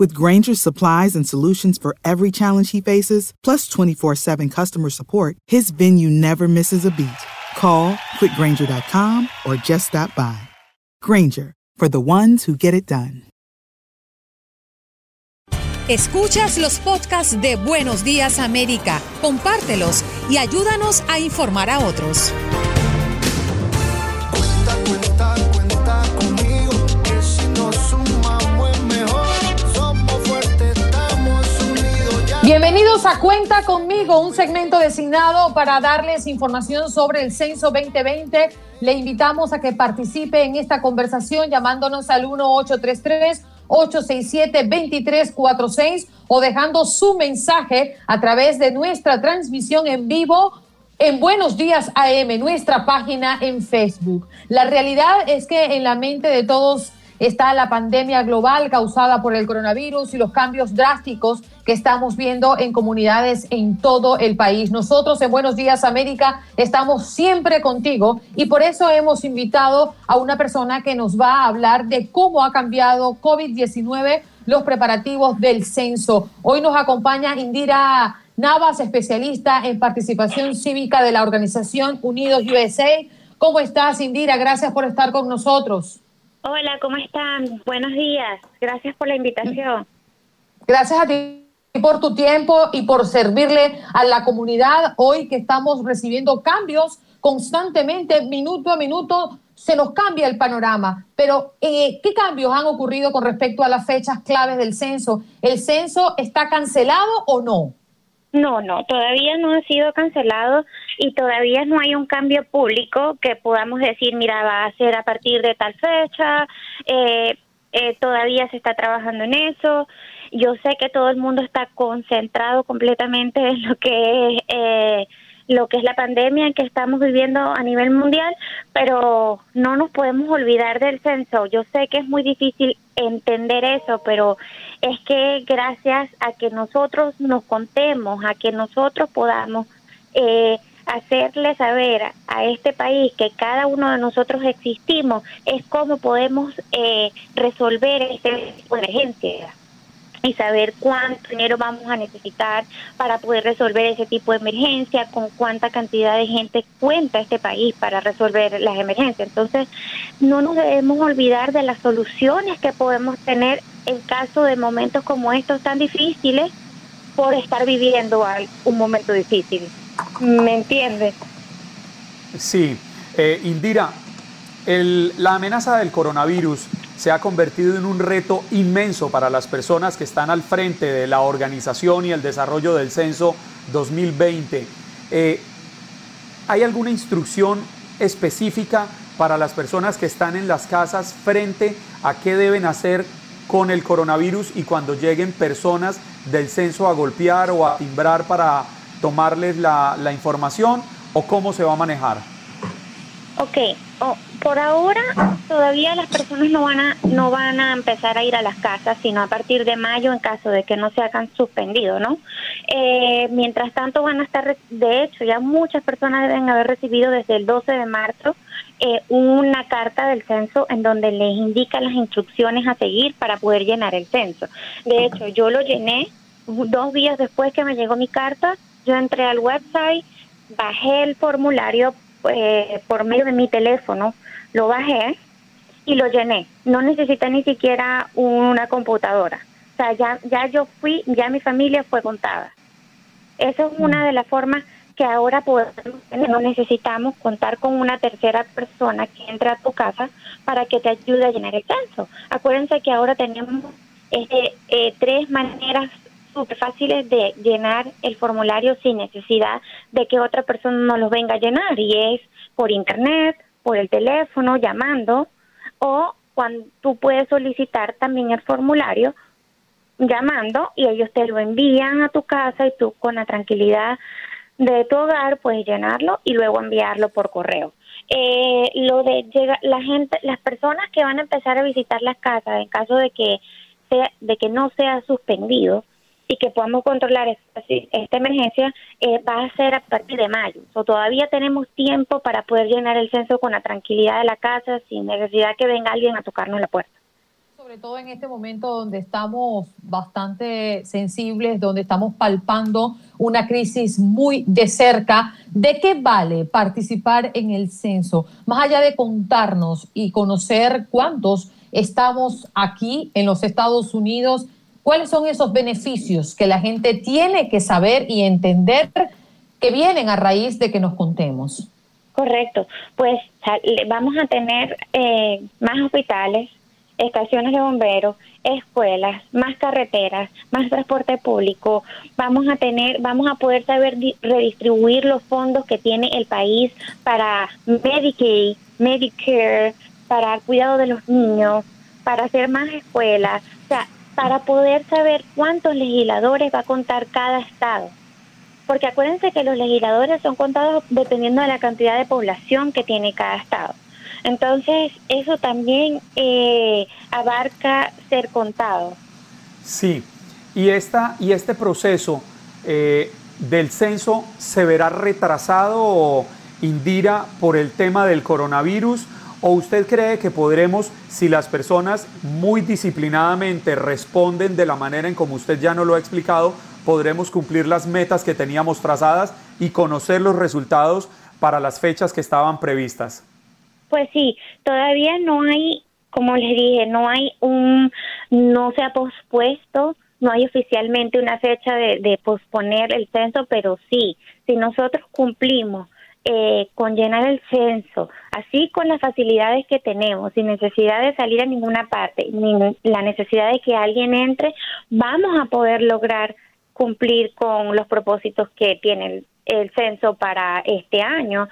With Granger's supplies and solutions for every challenge he faces, plus 24 7 customer support, his venue never misses a beat. Call quickgranger.com or just stop by. Granger, for the ones who get it done. Escuchas los podcasts de Buenos Días América, compártelos y ayúdanos a informar a otros. Bienvenidos a Cuenta conmigo, un segmento designado para darles información sobre el censo 2020. Le invitamos a que participe en esta conversación llamándonos al 1833 867-2346 o dejando su mensaje a través de nuestra transmisión en vivo en Buenos Días AM, nuestra página en Facebook. La realidad es que en la mente de todos está la pandemia global causada por el coronavirus y los cambios drásticos que estamos viendo en comunidades en todo el país. Nosotros en Buenos Días América estamos siempre contigo y por eso hemos invitado a una persona que nos va a hablar de cómo ha cambiado COVID-19 los preparativos del censo. Hoy nos acompaña Indira Navas, especialista en participación cívica de la organización Unidos USA. ¿Cómo estás, Indira? Gracias por estar con nosotros. Hola, ¿cómo están? Buenos días. Gracias por la invitación. Gracias a ti por tu tiempo y por servirle a la comunidad hoy que estamos recibiendo cambios constantemente, minuto a minuto, se nos cambia el panorama. Pero, eh, ¿qué cambios han ocurrido con respecto a las fechas claves del censo? ¿El censo está cancelado o no? No, no, todavía no ha sido cancelado y todavía no hay un cambio público que podamos decir, mira, va a ser a partir de tal fecha, eh, eh, todavía se está trabajando en eso. Yo sé que todo el mundo está concentrado completamente en lo que es eh, lo que es la pandemia que estamos viviendo a nivel mundial, pero no nos podemos olvidar del censo. Yo sé que es muy difícil entender eso, pero es que gracias a que nosotros nos contemos, a que nosotros podamos eh, hacerle saber a este país que cada uno de nosotros existimos, es como podemos eh, resolver este tipo de emergencia y saber cuánto dinero vamos a necesitar para poder resolver ese tipo de emergencia, con cuánta cantidad de gente cuenta este país para resolver las emergencias. Entonces, no nos debemos olvidar de las soluciones que podemos tener en caso de momentos como estos tan difíciles por estar viviendo un momento difícil. ¿Me entiendes? Sí. Eh, Indira, el, la amenaza del coronavirus se ha convertido en un reto inmenso para las personas que están al frente de la organización y el desarrollo del censo 2020. Eh, ¿Hay alguna instrucción específica para las personas que están en las casas frente a qué deben hacer con el coronavirus y cuando lleguen personas del censo a golpear o a timbrar para tomarles la, información o cómo se va a manejar? Ok, por ahora todavía las personas no van a no van a empezar a ir a las casas, sino a partir de mayo en caso de que no se hagan suspendido, ¿no? Eh, mientras tanto van a estar, de hecho, ya muchas personas deben haber recibido desde el 12 de marzo eh, una carta del censo en donde les indica las instrucciones a seguir para poder llenar el censo. De hecho, yo lo llené dos días después que me llegó mi carta, yo entré al website, bajé el formulario eh, por medio de mi teléfono, lo bajé y lo llené. No necesité ni siquiera una computadora. O sea, ya, ya yo fui, ya mi familia fue contada. Esa es una de las formas que ahora podemos No necesitamos contar con una tercera persona que entre a tu casa para que te ayude a llenar el censo. Acuérdense que ahora tenemos este, eh, tres maneras súper fáciles de llenar el formulario sin necesidad de que otra persona nos lo venga a llenar y es por internet, por el teléfono, llamando o cuando tú puedes solicitar también el formulario llamando y ellos te lo envían a tu casa y tú con la tranquilidad de tu hogar puedes llenarlo y luego enviarlo por correo. Eh, lo de llega, la gente, las personas que van a empezar a visitar las casas en caso de que sea, de que no sea suspendido, y que podamos controlar esta, emergencia eh, va a ser a partir de mayo. O todavía tenemos tiempo para poder llenar el censo con la tranquilidad de la casa sin necesidad que venga alguien a tocarnos la puerta. Sobre todo en este momento donde estamos bastante sensibles, donde estamos palpando una crisis muy de cerca, ¿de qué vale participar en el censo? Más allá de contarnos y conocer cuántos estamos aquí en los Estados Unidos, ¿Cuáles son esos beneficios que la gente tiene que saber y entender que vienen a raíz de que nos contemos? Correcto, pues vamos a tener eh, más hospitales, estaciones de bomberos, escuelas, más carreteras, más transporte público. Vamos a tener, vamos a poder saber redistribuir los fondos que tiene el país para Medicaid, Medicare, para el cuidado de los niños, para hacer más escuelas. O sea, para poder saber cuántos legisladores va a contar cada estado. Porque acuérdense que los legisladores son contados dependiendo de la cantidad de población que tiene cada estado. Entonces, eso también eh, abarca ser contado. Sí, y, esta, y este proceso eh, del censo se verá retrasado, Indira, por el tema del coronavirus ¿O usted cree que podremos, si las personas muy disciplinadamente responden de la manera en como usted ya nos lo ha explicado, podremos cumplir las metas que teníamos trazadas y conocer los resultados para las fechas que estaban previstas? Pues sí, todavía no hay, como les dije, no hay un, no se ha pospuesto, no hay oficialmente una fecha de, de posponer el censo, pero sí, si nosotros cumplimos eh, con llenar el censo, así con las facilidades que tenemos, sin necesidad de salir a ninguna parte, ni la necesidad de que alguien entre, vamos a poder lograr cumplir con los propósitos que tiene el, el censo para este año.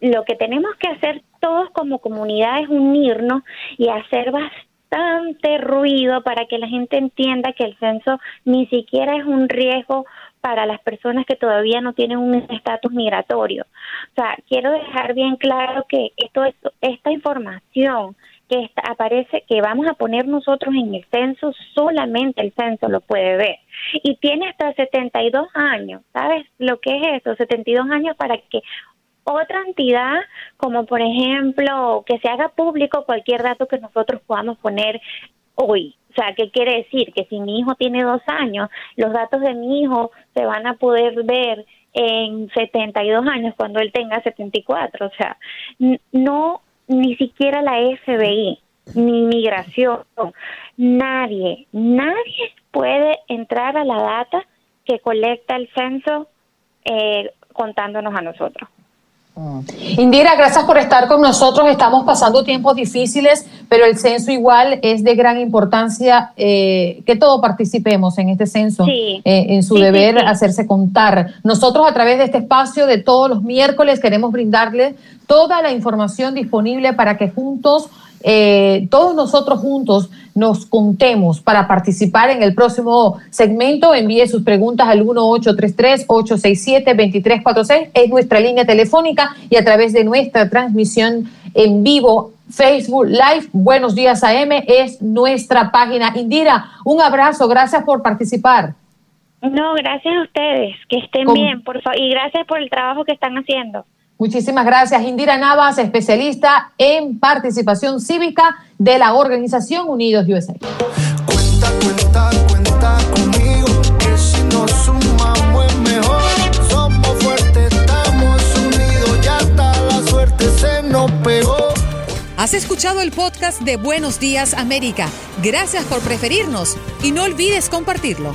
Lo que tenemos que hacer todos como comunidad es unirnos y hacer bastante ruido para que la gente entienda que el censo ni siquiera es un riesgo para las personas que todavía no tienen un estatus migratorio. O sea, quiero dejar bien claro que esto, esto esta información que esta- aparece, que vamos a poner nosotros en el censo, solamente el censo lo puede ver. Y tiene hasta 72 años, ¿sabes lo que es eso? 72 años para que otra entidad, como por ejemplo, que se haga público cualquier dato que nosotros podamos poner hoy. O sea, ¿qué quiere decir? Que si mi hijo tiene dos años, los datos de mi hijo se van a poder ver en 72 años cuando él tenga 74. O sea, no, ni siquiera la FBI, ni migración, nadie, nadie puede entrar a la data que colecta el censo eh, contándonos a nosotros. Indira, gracias por estar con nosotros. Estamos pasando tiempos difíciles, pero el censo igual es de gran importancia eh, que todos participemos en este censo, Sí. eh, en su Sí, deber sí. hacerse contar. Nosotros a través de este espacio de todos los miércoles queremos brindarle toda la información disponible para que juntos, eh, todos nosotros juntos, nos contemos para participar en el próximo segmento. Envíe sus preguntas al 1833-867-2346. Es nuestra línea telefónica y a través de nuestra transmisión en vivo. Facebook Live, Buenos Días AM, es nuestra página. Indira, un abrazo, gracias por participar. No, gracias a ustedes, que estén Con- bien, por favor, y gracias por el trabajo que están haciendo. Muchísimas gracias. Indira Navas, especialista en participación cívica de la organización Unidos USA. Cuenta, cuenta conmigo, que si nos sumamos es mejor. Somos fuertes, estamos unidos, ya está la suerte se nos pegó. Has escuchado el podcast de Buenos Días América. Gracias por preferirnos y no olvides compartirlo.